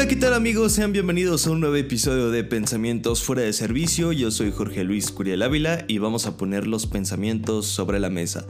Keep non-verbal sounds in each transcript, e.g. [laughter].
Hola, ¿qué tal amigos? Sean bienvenidos a un nuevo episodio de Pensamientos fuera de servicio. Yo soy Jorge Luis Curiel Ávila y vamos a poner los pensamientos sobre la mesa.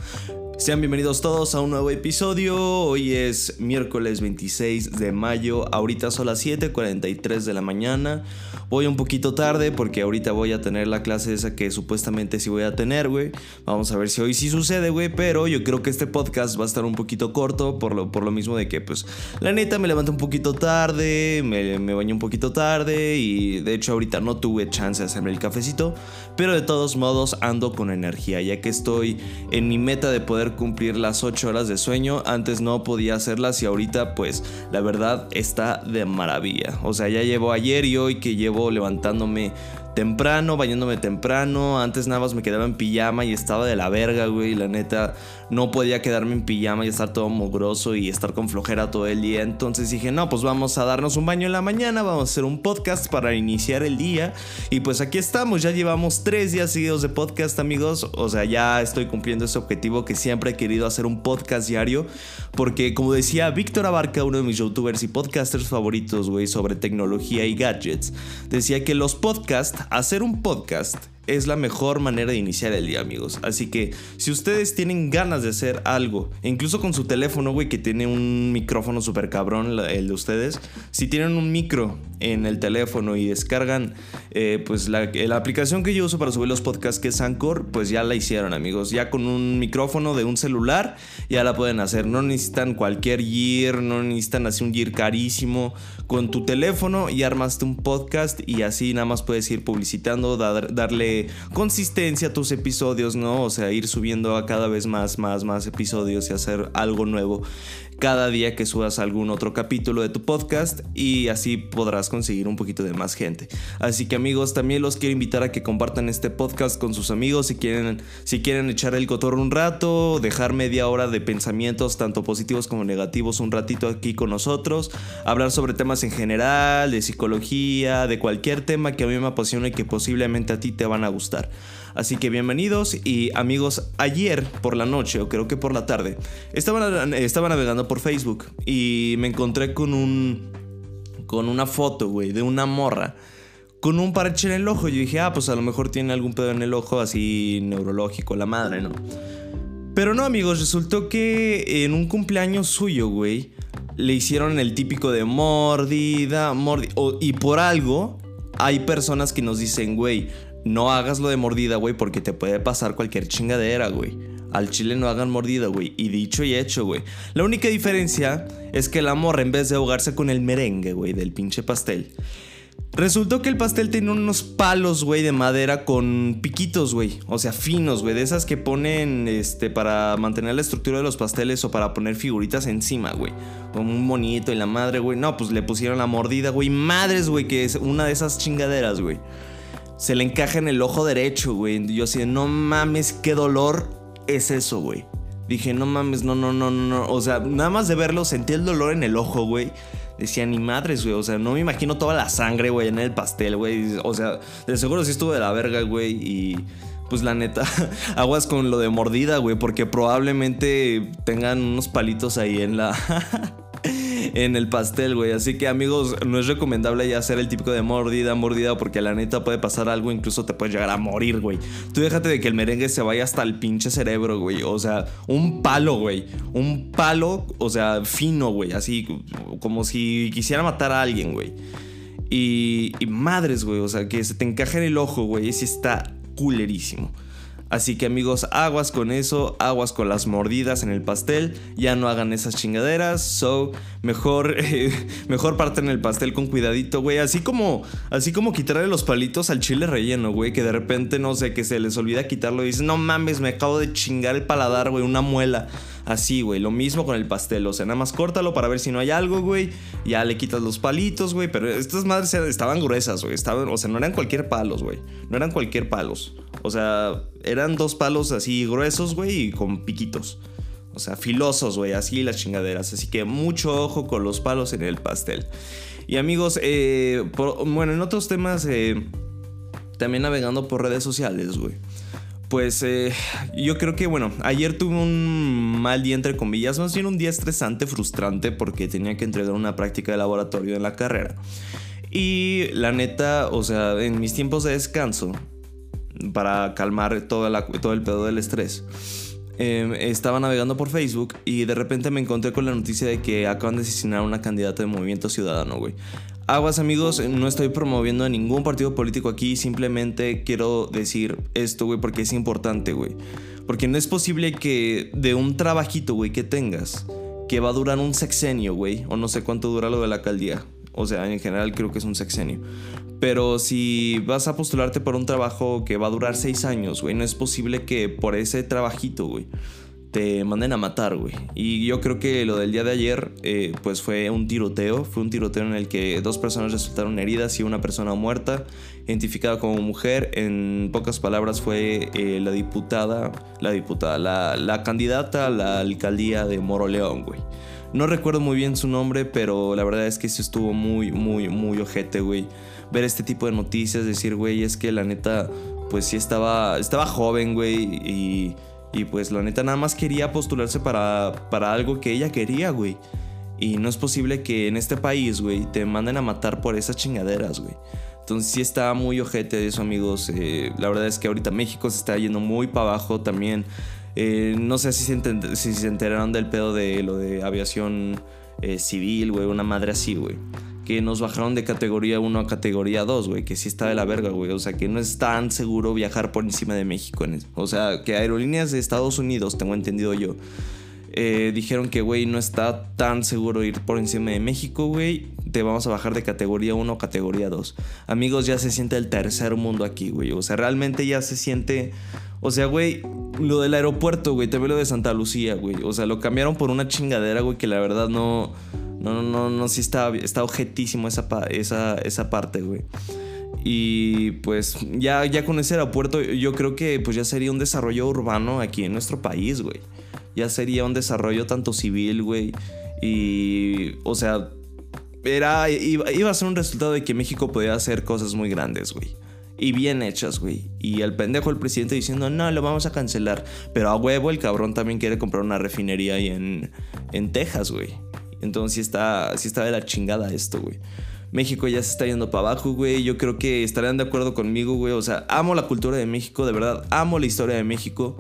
Sean bienvenidos todos a un nuevo episodio. Hoy es miércoles 26 de mayo. Ahorita son las 7:43 de la mañana. Voy un poquito tarde porque ahorita voy a tener la clase esa que supuestamente sí voy a tener, güey. Vamos a ver si hoy sí sucede, güey. Pero yo creo que este podcast va a estar un poquito corto por lo, por lo mismo de que, pues, la neta me levanto un poquito tarde, me, me bañé un poquito tarde y de hecho ahorita no tuve chance de hacerme el cafecito. Pero de todos modos ando con energía ya que estoy en mi meta de poder cumplir las 8 horas de sueño. Antes no podía hacerlas y ahorita pues la verdad está de maravilla. O sea, ya llevo ayer y hoy que llevo levantándome temprano, bañándome temprano. Antes nada más me quedaba en pijama y estaba de la verga, güey. La neta, no podía quedarme en pijama y estar todo mugroso y estar con flojera todo el día. Entonces dije, no, pues vamos a darnos un baño en la mañana, vamos a hacer un podcast para iniciar el día. Y pues aquí estamos, ya llevamos tres días seguidos de podcast, amigos. O sea, ya estoy cumpliendo ese objetivo que siempre he querido hacer un podcast diario. Porque como decía Víctor Abarca, uno de mis youtubers y podcasters favoritos, güey, sobre tecnología y gadgets, decía que los podcasts, hacer un podcast es la mejor manera de iniciar el día, amigos. Así que si ustedes tienen ganas de hacer algo, incluso con su teléfono, güey, que tiene un micrófono súper cabrón, el de ustedes, si tienen un micro en el teléfono y descargan, eh, pues la, aplicación que yo uso para subir los podcasts, que es Anchor, pues ya la hicieron, amigos. Ya con un micrófono de un celular, ya la pueden hacer. No necesitan cualquier gear, no necesitan así un gear carísimo. Con tu teléfono y armaste un podcast y así nada más puedes ir publicitando, dar, darle consistencia a tus episodios, ¿no? O sea, ir subiendo a cada vez más, más, más episodios y hacer algo nuevo cada día que subas algún otro capítulo de tu podcast y así podrás conseguir un poquito de más gente. Así que amigos, también los quiero invitar a que compartan este podcast con sus amigos si quieren, si quieren echar el cotorro un rato, dejar media hora de pensamientos tanto positivos como negativos un ratito aquí con nosotros, hablar sobre temas en general, de psicología, de cualquier tema que a mí me apasione y que posiblemente a ti te van a gustar. Así que bienvenidos y amigos, ayer por la noche o creo que por la tarde estaba, navegando por Facebook y me encontré con un con una foto, güey, de una morra con un parche en el ojo. Yo dije, ah, pues a lo mejor tiene algún pedo en el ojo así neurológico, la madre, ¿no? Pero no, amigos, resultó que en un cumpleaños suyo, güey, le hicieron el típico de mordida, mordida. Y por algo, hay personas que nos dicen, güey, no hagas lo de mordida, güey, porque te puede pasar cualquier chingadera, güey. Al chile no hagan mordida, güey. Y dicho y hecho, güey. La única diferencia es que la morra, en vez de ahogarse con el merengue, güey, del pinche pastel, resultó que el pastel tenía unos palos, güey, de madera con piquitos, güey. O sea, finos, güey. De esas que ponen, este, para mantener la estructura de los pasteles o para poner figuritas encima, güey. Como un monito y la madre, güey. No, pues le pusieron la mordida, güey. Madres, güey, que es una de esas chingaderas, güey se le encaja en el ojo derecho, güey. Yo así, no mames, qué dolor es eso, güey. Dije, no mames, no, no, no, no. O sea, nada más de verlo, sentí el dolor en el ojo, güey. Decía, ni madres, güey. O sea, no me imagino toda la sangre, güey, en el pastel, güey. O sea, de seguro sí estuvo de la verga, güey. Y pues la neta, [laughs] aguas con lo de mordida, güey. Porque probablemente tengan unos palitos ahí en la. [laughs] en el pastel, güey. Así que, amigos, no es recomendable ya hacer el típico de mordida, mordida, porque la neta puede pasar algo, incluso te puedes llegar a morir, güey. Tú déjate de que el merengue se vaya hasta el pinche cerebro, güey. O sea, un palo, güey. Un palo, o sea, fino, güey. Así, como si quisiera matar a alguien, güey. Y, madres, güey. O sea, que se te encaje en el ojo, güey. Y está culerísimo. Así que amigos, aguas con eso, aguas con las mordidas en el pastel, ya no hagan esas chingaderas, so mejor [laughs] eh, mejor parten el pastel con cuidadito, güey, así como así como quitarle los palitos al chile relleno, güey, que de repente no sé, que se les olvida quitarlo y dicen, "No mames, me acabo de chingar el paladar, güey, una muela." Así, güey, lo mismo con el pastel, o sea, nada más córtalo para ver si no hay algo, güey. Ya le quitas los palitos, güey, pero estas madres estaban gruesas, güey, o sea, no eran cualquier palos, güey. No eran cualquier palos. O sea, eran dos palos así gruesos, güey, y con piquitos. O sea, filosos, güey, así las chingaderas. Así que mucho ojo con los palos en el pastel. Y amigos, eh, bueno, en otros temas, eh, también navegando por redes sociales, güey. Pues eh, yo creo que, bueno, ayer tuve un mal día entre comillas, más bien un día estresante, frustrante, porque tenía que entregar una práctica de laboratorio en la carrera. Y la neta, o sea, en mis tiempos de descanso, para calmar todo el pedo del estrés, em, estaba navegando por Facebook y de repente me encontré con la noticia de que acaban de asesinar a una candidata de Movimiento Ciudadano, güey. Aguas amigos, no estoy promoviendo a ningún partido político aquí, simplemente quiero decir esto, güey, porque es importante, güey. Porque no es posible que de un trabajito, güey, que tengas, que va a durar un sexenio, güey, o no sé cuánto dura lo de la alcaldía. O sea, en general creo que es un sexenio. Pero si vas a postularte por un trabajo que va a durar seis años, güey, no es posible que por ese trabajito, güey, te manden a matar, güey. Y yo creo que lo del día de ayer, eh, pues fue un tiroteo. Fue un tiroteo en el que dos personas resultaron heridas y una persona muerta, identificada como mujer. En pocas palabras, fue eh, la diputada, la diputada, la, la candidata a la alcaldía de Moroleón, güey. No recuerdo muy bien su nombre, pero la verdad es que eso estuvo muy, muy, muy ojete, güey. Ver este tipo de noticias, decir, güey, es que la neta, pues sí estaba, estaba joven, güey, y y pues la neta nada más quería postularse para, para algo que ella quería, güey. Y no es posible que en este país, güey, te manden a matar por esas chingaderas, güey. Entonces sí está muy ojete de eso, amigos. Eh, la verdad es que ahorita México se está yendo muy para abajo también. Eh, no sé si se, enteraron del pedo de lo de aviación eh, civil, güey. Una madre así, güey que nos bajaron de categoría 1 a categoría 2, güey, que sí está de la verga, güey. O sea, que no es tan seguro viajar por encima de México. O sea, que aerolíneas de Estados Unidos, tengo entendido yo, eh, dijeron que, güey, no está tan seguro ir por encima de México, güey. Te vamos a bajar de categoría 1 a categoría 2. Amigos, ya se siente el tercer mundo aquí, güey. O sea, realmente ya se siente... O sea, güey, lo del aeropuerto, güey, también lo de Santa Lucía, güey. O sea, lo cambiaron por una chingadera, güey, que la verdad no... No, no, no, no, sí está, está objetísimo esa, esa, esa parte, güey. Y pues ya, ya con ese aeropuerto yo creo que pues ya sería un desarrollo urbano aquí en nuestro país, güey. Ya sería un desarrollo tanto civil, güey. Y, o sea, era, iba, iba, a ser un resultado de que México podía hacer cosas muy grandes, güey. Y bien hechas, güey. Y el pendejo, el presidente diciendo, no, lo vamos a cancelar. Pero a huevo el cabrón también quiere comprar una refinería ahí en, en Texas, güey. Entonces sí está, sí está de la chingada esto, güey. México ya se está yendo para abajo, güey. Yo creo que estarán de acuerdo conmigo, güey. O sea, amo la cultura de México, de verdad. Amo la historia de México.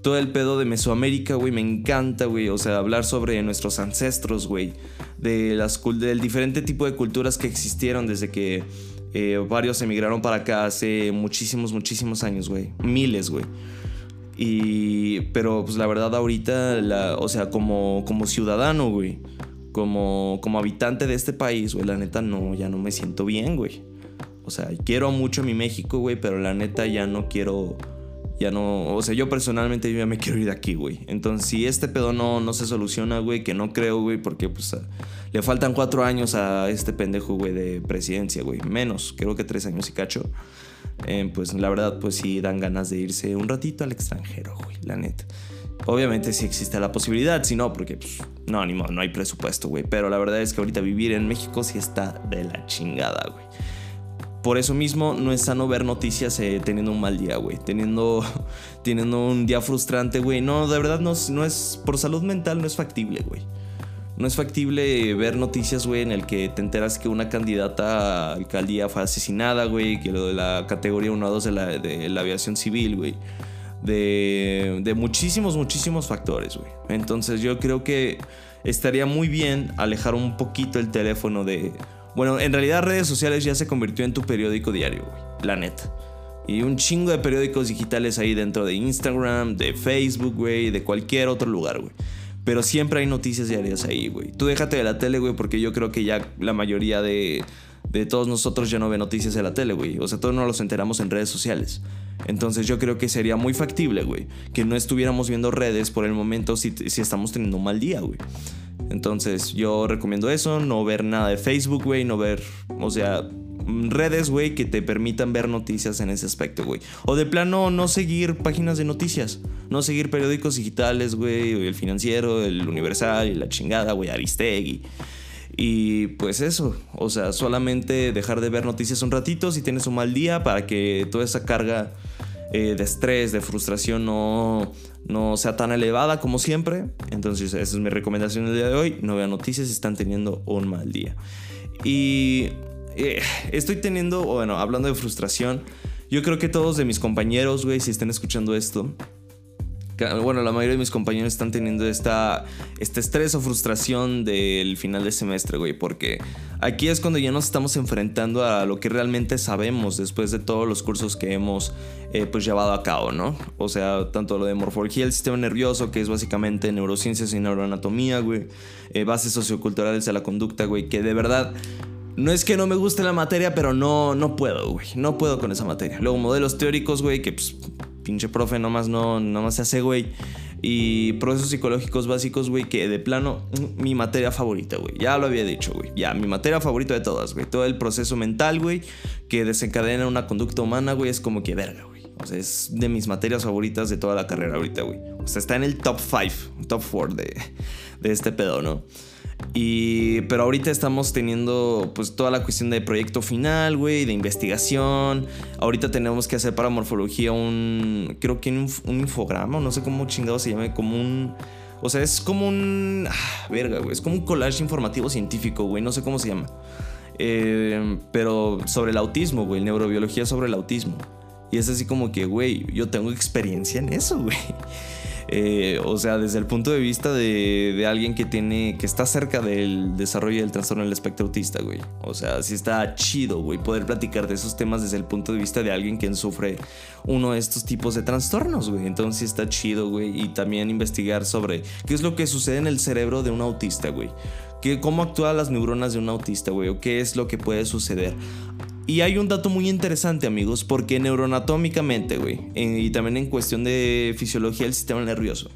Todo el pedo de Mesoamérica, güey, me encanta, güey. O sea, hablar sobre nuestros ancestros, güey. De las, del diferente tipo de culturas que existieron desde que eh, varios emigraron para acá hace muchísimos, muchísimos años, güey. Miles, güey. Y, pero pues la verdad ahorita, la, o sea, como, como ciudadano, güey como, como habitante de este país, güey, la neta no, ya no me siento bien, güey. O sea, quiero mucho mi México, güey, pero la neta ya no quiero, ya no, o sea, yo personalmente ya me quiero ir de aquí, güey. Entonces, si este pedo no, no se soluciona, güey, que no creo, güey, porque pues le faltan cuatro años a este pendejo, güey, de presidencia, güey. Menos, creo que tres años y cacho. Eh, pues la verdad, pues sí dan ganas de irse un ratito al extranjero, güey, la neta. Obviamente si existe la posibilidad, si no, porque pues, no, ni modo, no hay presupuesto, güey. Pero la verdad es que ahorita vivir en México sí está de la chingada, güey. Por eso mismo no es sano ver noticias eh, teniendo un mal día, güey. Teniendo, [laughs] teniendo un día frustrante, güey. No, de verdad no, no es, por salud mental no es factible, güey. No es factible ver noticias, güey, en el que te enteras que una candidata a alcaldía fue asesinada, güey, que lo de la categoría 1 a 2 de la, de la aviación civil, güey de, muchísimos, muchísimos factores, güey. Entonces yo creo que estaría muy bien alejar un poquito el teléfono de... Bueno, en realidad redes sociales ya se convirtió en tu periódico diario, güey. La neta. Y un chingo de periódicos digitales ahí dentro de Instagram, de Facebook, güey, de cualquier otro lugar, güey. Pero siempre hay noticias diarias ahí, güey. Tú déjate de la tele, güey, porque yo creo que ya la mayoría de, de todos nosotros ya no ve noticias de la tele, güey. O sea, todos nos los enteramos en redes sociales. Entonces yo creo que sería muy factible, güey, que no estuviéramos viendo redes por el momento si, si estamos teniendo un mal día, güey. Entonces yo recomiendo eso, no ver nada de Facebook, güey, no ver, o sea, redes, güey, que te permitan ver noticias en ese aspecto, güey. O de plano, no seguir páginas de noticias. No seguir periódicos digitales, güey. El financiero, el universal y la chingada, güey. Aristegui. Y pues eso, o sea, solamente dejar de ver noticias un ratito si tienes un mal día para que toda esa carga eh, de estrés, de frustración no, no sea tan elevada como siempre. Entonces esa es mi recomendación el día de hoy. No vean noticias si están teniendo un mal día. Y eh, estoy teniendo, bueno, hablando de frustración, yo creo que todos de mis compañeros, güey, si están escuchando esto, bueno, la mayoría de mis compañeros están teniendo esta, este estrés o frustración del final de semestre, güey, porque aquí es cuando ya nos estamos enfrentando a lo que realmente sabemos después de todos los cursos que hemos eh, pues llevado a cabo, ¿no? O sea, tanto lo de morfología del sistema nervioso, que es básicamente neurociencias y neuroanatomía, güey, eh, bases socioculturales de la conducta, güey, que de verdad... No es que no me guste la materia, pero no, no puedo, güey. No puedo con esa materia. Luego, modelos teóricos, güey, que pues pinche profe nomás no, nomás se hace, güey. Y procesos psicológicos básicos, güey, que de plano, mm, mi materia favorita, güey. Ya lo había dicho, güey. Ya, mi materia favorita de todas, güey. Todo el proceso mental, güey, que desencadena una conducta humana, güey, es como que verga, güey. O sea, es de mis materias favoritas de toda la carrera ahorita, güey. O sea, está en el top 5, top 4 de, de este pedo, ¿no? Y, pero ahorita estamos teniendo pues toda la cuestión de proyecto final, güey, de investigación. Ahorita tenemos que hacer para morfología un, creo que un, un infograma, no sé cómo chingado se llama, como un... O sea, es como un... Ah, verga, güey, es como un collage informativo científico, güey, no sé cómo se llama. Eh, pero sobre el autismo, güey, neurobiología sobre el autismo. Y es así como que, güey, yo tengo experiencia en eso, güey. Eh, o sea, desde el punto de vista de, alguien que tiene, que está cerca del desarrollo del trastorno del espectro autista, güey. O sea, sí está chido, güey, poder platicar de esos temas desde el punto de vista de alguien que sufre uno de estos tipos de trastornos, güey. Entonces sí está chido, güey. Y también investigar sobre qué es lo que sucede en el cerebro de un autista, güey. cómo actúan las neuronas de un autista, güey, o qué es lo que puede suceder. Y hay un dato muy interesante, amigos, porque neuroanatómicamente, güey, y también en cuestión de fisiología del sistema nervioso,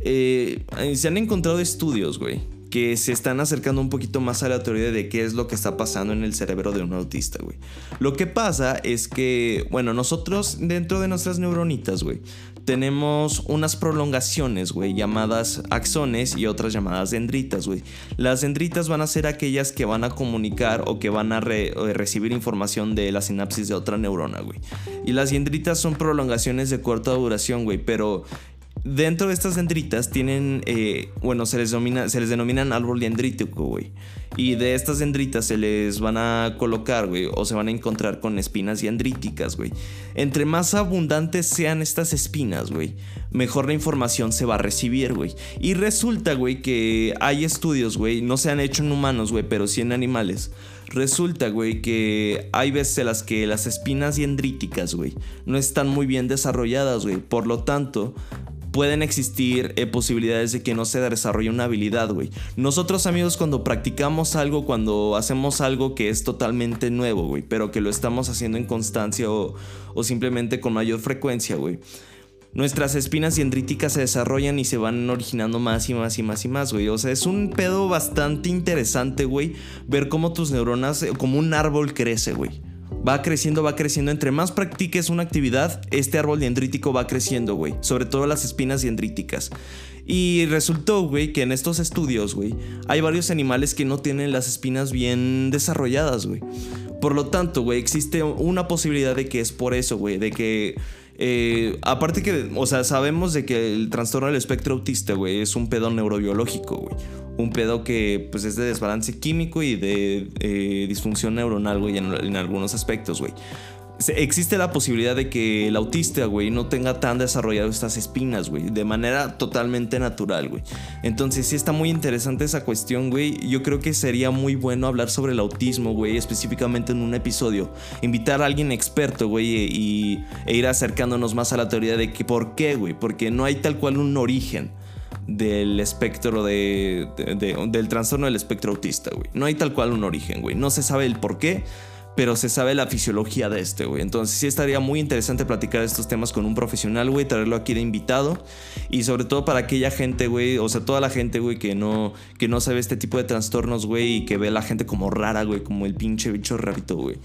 eh, se han encontrado estudios, güey, que se están acercando un poquito más a la teoría de qué es lo que está pasando en el cerebro de un autista, güey. Lo que pasa es que, bueno, nosotros dentro de nuestras neuronitas, güey, tenemos unas prolongaciones, güey, llamadas axones y otras llamadas dendritas, güey. Las dendritas van a ser aquellas que van a comunicar o que van a recibir información de la sinapsis de otra neurona, güey. Y las dendritas son prolongaciones de corta duración, güey, pero Dentro de estas dendritas tienen, eh, bueno, se les, se les denominan árbol dendrítico, güey. Y de estas dendritas se les van a colocar, güey, o se van a encontrar con espinas dendríticas, güey. Entre más abundantes sean estas espinas, güey, mejor la información se va a recibir, güey. Y resulta, güey, que hay estudios, güey, no se han hecho en humanos, güey, pero sí en animales. Resulta, güey, que hay veces en las que las espinas dendríticas, güey, no están muy bien desarrolladas, güey. Por lo tanto, pueden existir eh, posibilidades de que no se desarrolle una habilidad, güey. Nosotros, amigos, cuando practicamos algo, cuando hacemos algo que es totalmente nuevo, güey, pero que lo estamos haciendo en constancia o, o simplemente con mayor frecuencia, güey. Nuestras espinas dendríticas se desarrollan y se van originando más y más y más y más, güey. O sea, es un pedo bastante interesante, güey, ver cómo tus neuronas, eh, como un árbol crece, güey va creciendo, va creciendo. Entre más practiques una actividad, este árbol dendrítico va creciendo, güey. Sobre todo las espinas dendríticas. Y resultó, güey, que en estos estudios, güey, hay varios animales que no tienen las espinas bien desarrolladas, güey. Por lo tanto, güey, existe una posibilidad de que es por eso, güey, de que eh, aparte que, o sea, sabemos de que el trastorno del espectro autista, güey, es un pedo neurobiológico, güey. Un pedo que, pues, es de desbalance químico y de eh, disfunción neuronal, güey, en algunos aspectos, güey existe la posibilidad de que el autista, güey, no tenga tan desarrollado estas espinas, güey, de manera totalmente natural, güey. Entonces sí está muy interesante esa cuestión, güey. Yo creo que sería muy bueno hablar sobre el autismo, güey, específicamente en un episodio. Invitar a alguien experto, güey, y, e ir acercándonos más a la teoría de que por qué, güey, porque no hay tal cual un origen del espectro de, del trastorno del espectro autista, güey. No hay tal cual un origen, güey. No se sabe el por qué pero se sabe la fisiología de este, güey. Entonces sí estaría muy interesante platicar estos temas con un profesional, güey, traerlo aquí de invitado. Y sobre todo para aquella gente, güey, o sea, toda la gente, güey, que no, que no sabe este tipo de trastornos, güey, y que ve a la gente como rara, güey, como el pinche bicho rarito, güey.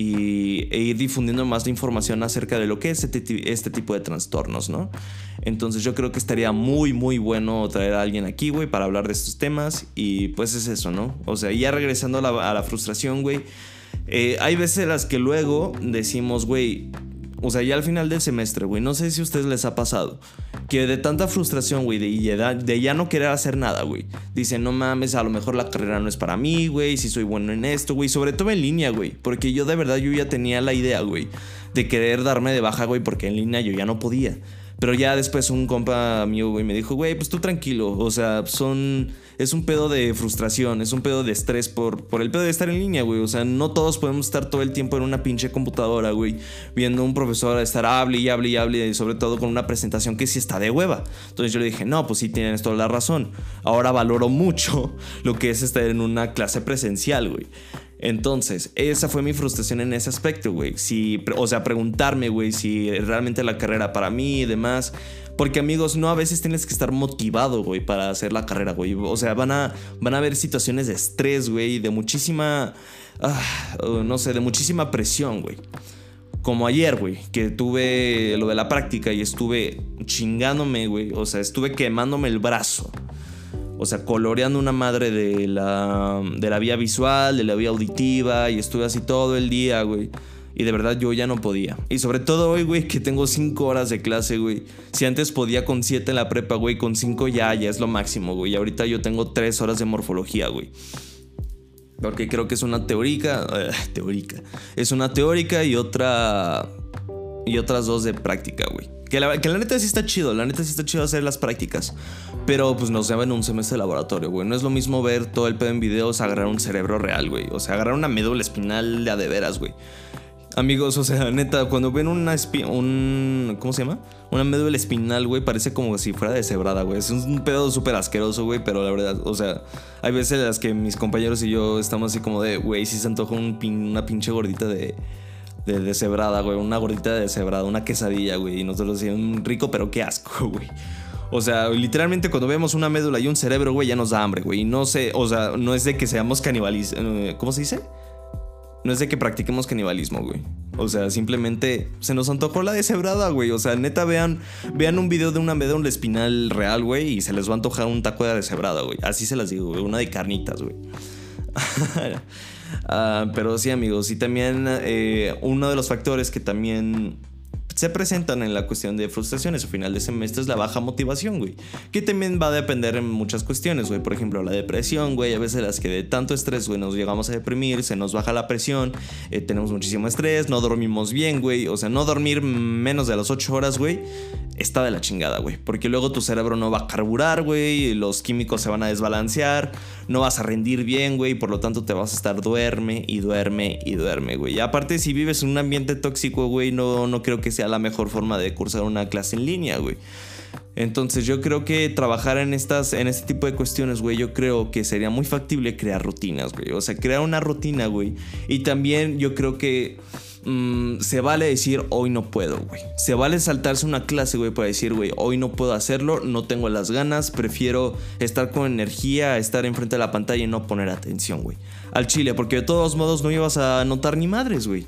Y, e ir difundiendo más de información acerca de lo que es este, este, tipo de trastornos, ¿no? Entonces yo creo que estaría muy, muy bueno traer a alguien aquí, güey, para hablar de estos temas. Y pues es eso, ¿no? O sea, ya regresando a la, frustración, güey eh, hay veces las que luego decimos, güey, o sea, ya al final del semestre, güey, no sé si a ustedes les ha pasado, que de tanta frustración, güey, de, de, ya no querer hacer nada, güey, dicen, no mames, a lo mejor la carrera no es para mí, güey, si soy bueno en esto, güey, sobre todo en línea, güey, porque yo de verdad yo ya tenía la idea, güey, de querer darme de baja, güey, porque en línea yo ya no podía. Pero ya después un compa mío, güey, me dijo, güey, pues tú tranquilo. O sea, son. Es un pedo de frustración, es un pedo de estrés por, por el pedo de estar en línea, güey. O sea, no todos podemos estar todo el tiempo en una pinche computadora, güey, viendo a un profesor estar hable y hable y hable, y sobre todo con una presentación que sí está de hueva. Entonces yo le dije, no, pues sí tienes toda la razón. Ahora valoro mucho [laughs] lo que es estar en una clase presencial, güey. Entonces, esa fue mi frustración en ese aspecto, güey. Si, o sea, preguntarme, güey, si realmente la carrera para mí y demás. Porque amigos, no a veces tienes que estar motivado, güey, para hacer la carrera, güey. O sea, van a, van a haber situaciones de estrés, güey, de muchísima, ah, no sé, de muchísima presión, güey. Como ayer, güey, que tuve lo de la práctica y estuve chingándome, güey. O sea, estuve quemándome el brazo o sea, coloreando una madre de la, de la vía visual, de la vía auditiva, y estuve así todo el día, güey. Y de verdad yo ya no podía. Y sobre todo hoy, güey, que tengo 5 horas de clase, güey. Si antes podía con 7 en la prepa, güey, con 5 ya, ya es lo máximo, güey. Y ahorita yo tengo 3 horas de morfología, güey. Porque creo que es una teórica. Eh, teórica. Es una teórica y otra. Y otras dos de práctica, güey. Que la, neta sí está chido, la neta sí está chido hacer las prácticas. Pero pues nos llevan un semestre de laboratorio, güey. No es lo mismo ver todo el pedo en videos, agarrar un cerebro real, güey. O sea, agarrar una médula espinal de a de veras, güey. Amigos, o sea, neta, cuando ven una un ¿cómo se llama? Una médula espinal, güey, parece como si fuera deshebrada, güey. Es un pedo súper asqueroso, güey, pero la verdad, o sea, hay veces en las que mis compañeros y yo estamos así como de, güey, si se antoja una pinche gordita de de deshebrada, güey. Una gordita de deshebrada, una quesadilla, güey. Y nosotros decíamos, rico, pero qué asco, [laughs] güey. O sea, literalmente cuando vemos una médula y un cerebro, güey, ya nos da hambre, güey. Y no sé, o sea, no es de que seamos canibalistas. Eh, ¿Cómo se dice? No es de que practiquemos canibalismo, güey. O sea, simplemente se nos antojó la deshebrada, güey. O sea, neta, vean, vean un video de una médula espinal real, güey, y se les va a antojar un taco de deshebrada, güey. Así se las digo, güey. Una de carnitas, güey. [laughs] Ah, pero sí, amigos. Y también eh, uno de los factores que también se presentan en la cuestión de frustraciones o final de semestre es la baja motivación, güey. Que también va a depender en muchas cuestiones, güey. Por ejemplo, la depresión, güey. A veces las que de tanto estrés, güey, nos llegamos a deprimir, se nos baja la presión, eh, tenemos muchísimo estrés, no dormimos bien, güey. O sea, no dormir menos de las 8 horas, güey, está de la chingada, güey. Porque luego tu cerebro no va a carburar, güey. Los químicos se van a desbalancear, no vas a rendir bien, güey. Por lo tanto, te vas a estar duerme y duerme y duerme, güey. Y aparte, si vives en un ambiente tóxico, güey, no, no creo que sea la mejor forma de cursar una clase en línea, güey. Entonces yo creo que trabajar en estas, en este tipo de cuestiones, güey, yo creo que sería muy factible crear rutinas, güey. O sea, crear una rutina, güey. Y también yo creo que mm, se vale decir hoy no puedo, güey. Se vale saltarse una clase, güey, para decir, güey, hoy no puedo hacerlo, no tengo las ganas, prefiero estar con energía, estar enfrente de la pantalla y no poner atención, güey. Al chile, porque de todos modos no ibas a notar ni madres, güey.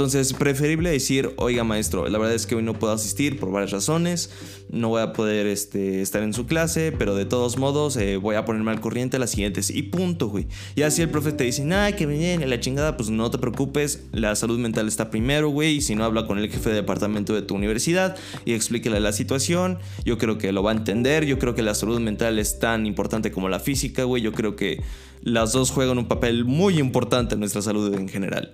Entonces, preferible decir, oiga maestro, la verdad es que hoy no puedo asistir por varias razones, no voy a poder este, estar en su clase, pero de todos modos eh, voy a ponerme al corriente las siguientes y punto, güey. Y así el profe te dice, nada, que viene la chingada, pues no te preocupes, la salud mental está primero, güey, y si no habla con el jefe de departamento de tu universidad y explíquele la situación, yo creo que lo va a entender, yo creo que la salud mental es tan importante como la física, güey, yo creo que las dos juegan un papel muy importante en nuestra salud en general.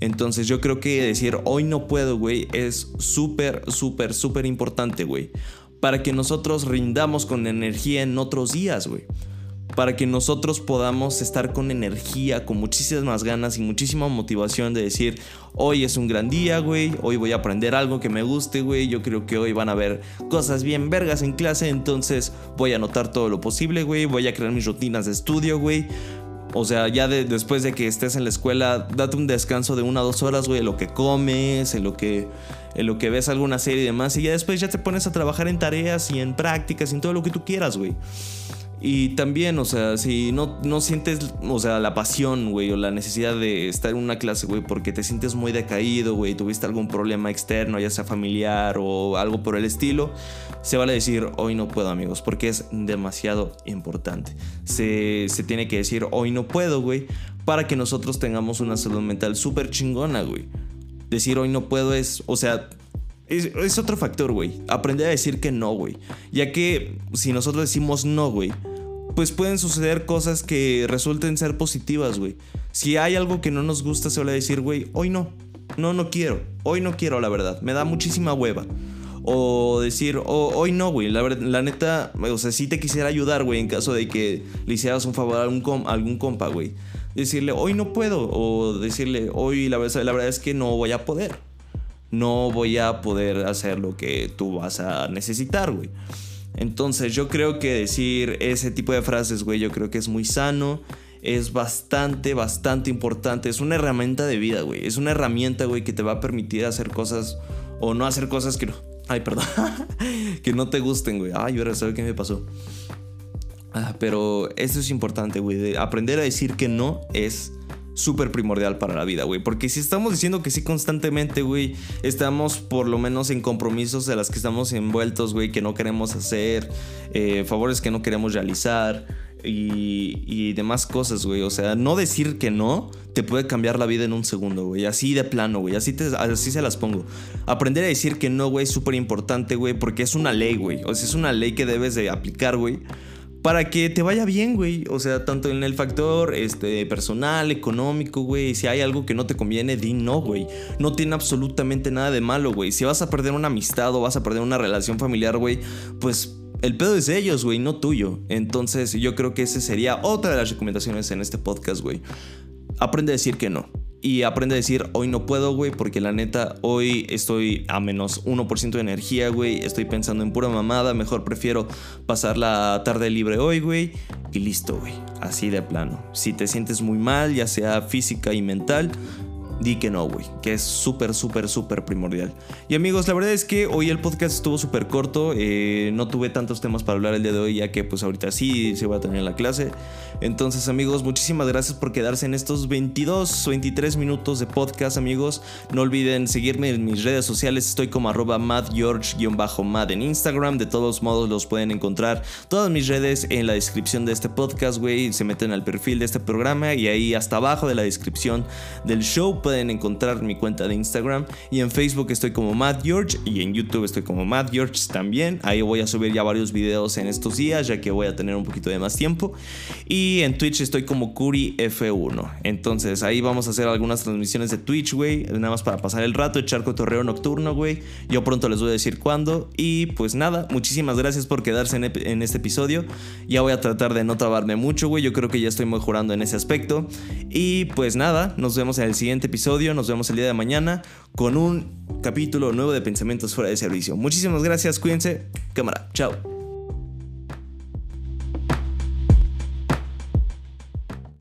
Entonces yo creo que decir hoy no puedo, güey, es súper, súper, súper importante, güey. Para que nosotros rindamos con energía en otros días, güey. Para que nosotros podamos estar con energía, con muchísimas ganas y muchísima motivación de decir, hoy es un gran día, güey, hoy voy a aprender algo que me guste, güey, yo creo que hoy van a haber cosas bien vergas en clase, entonces voy a anotar todo lo posible, güey, voy a crear mis rutinas de estudio, güey, o sea, ya después de que estés en la escuela, date un descanso de una o dos horas, güey, en lo que comes, en lo que, en lo que ves alguna serie y demás. Y ya después ya te pones a trabajar en tareas y en prácticas y en todo lo que tú quieras, güey. Y también, o sea, si no, no sientes, o sea, la pasión, güey, o la necesidad de estar en una clase, güey, porque te sientes muy decaído, güey, tuviste algún problema externo, ya sea familiar o algo por el estilo, se vale decir, hoy no puedo, amigos, porque es demasiado importante. Se, se tiene que decir, hoy no puedo, güey, para que nosotros tengamos una salud mental súper chingona, güey. Decir hoy no puedo es, o sea, es, otro factor, güey. Aprender a decir que no, güey. Ya que si nosotros decimos no, güey, pues pueden suceder cosas que resulten ser positivas, güey. Si hay algo que no nos gusta, se suele decir, güey, hoy no. No, no quiero. Hoy no quiero, la verdad. Me da muchísima hueva. O decir, hoy no, güey. La, la, neta, o sea, sí te quisiera ayudar, güey, en caso de que le hicieras un favor a algún, compa, güey. Decirle, hoy no puedo. O decirle, hoy la la verdad es que no voy a poder no voy a poder hacer lo que tú vas a necesitar, güey. Entonces yo creo que decir ese tipo de frases, güey, yo creo que es muy sano. Es bastante, bastante importante. Es una herramienta de vida, güey. Es una herramienta, güey, que te va a permitir hacer cosas o no hacer cosas que no... Ay, perdón. [laughs] que no te gusten, güey. Ay, ahora sabes qué me pasó. Ah, pero eso es importante, güey. Aprender a decir que no es súper primordial para la vida, güey. Porque si estamos diciendo que sí constantemente, güey, estamos por lo menos en compromisos de las que estamos envueltos, güey, que no queremos hacer, eh, favores que no queremos realizar. Y, demás cosas, güey. O sea, no decir que no te puede cambiar la vida en un segundo, güey. Así de plano, güey. Así, así se las pongo. Aprender a decir que no, güey, es súper importante, güey. Porque es una ley, güey. O sea, es una ley que debes de aplicar, güey para que te vaya bien, güey. O sea, tanto en el factor este, personal, económico, güey. Si hay algo que no te conviene, di no, güey. No tiene absolutamente nada de malo, güey. Si vas a perder una amistad o vas a perder una relación familiar, güey, pues el pedo es de ellos, güey, no tuyo. Entonces yo creo que esa sería otra de las recomendaciones en este podcast, güey. Aprende a decir que no. Y aprende a decir, hoy no puedo, güey, porque la neta, hoy estoy a menos 1% de energía, güey. Estoy pensando en pura mamada. Mejor prefiero pasar la tarde libre hoy, güey. Y listo, güey. Así de plano. Si te sientes muy mal, ya sea física y mental, di que no, güey, que es súper, súper, súper primordial. Y amigos, la verdad es que hoy el podcast estuvo súper corto, eh, no tuve tantos temas para hablar el día de hoy, ya que pues ahorita sí se va a tener la clase. Entonces amigos, muchísimas gracias por quedarse en estos 22, 23 minutos de podcast, amigos. No olviden seguirme en mis redes sociales, estoy como arroba madgeorge-mad en Instagram, de todos modos los pueden encontrar todas mis redes en la descripción de este podcast, güey, se meten al perfil de este programa y ahí hasta abajo de la descripción del show pueden encontrar mi cuenta de Instagram y en Facebook estoy como Matt George y en YouTube estoy como Matt George también. Ahí voy a subir ya varios videos en estos días ya que voy a tener un poquito de más tiempo. Y en Twitch estoy como Curi F1. Entonces ahí vamos a hacer algunas transmisiones de Twitch, güey. Nada más para pasar el rato, echar cotorreo nocturno, güey. Yo pronto les voy a decir cuándo. Y pues nada, muchísimas gracias por quedarse en, en este episodio. Ya voy a tratar de no trabarme mucho, güey. Yo creo que ya estoy mejorando en ese aspecto. Y pues nada, nos vemos en el siguiente episodio episodio. Nos vemos el día de mañana con un capítulo nuevo de Pensamientos fuera de servicio. Muchísimas gracias, cuídense. Cámara, chao.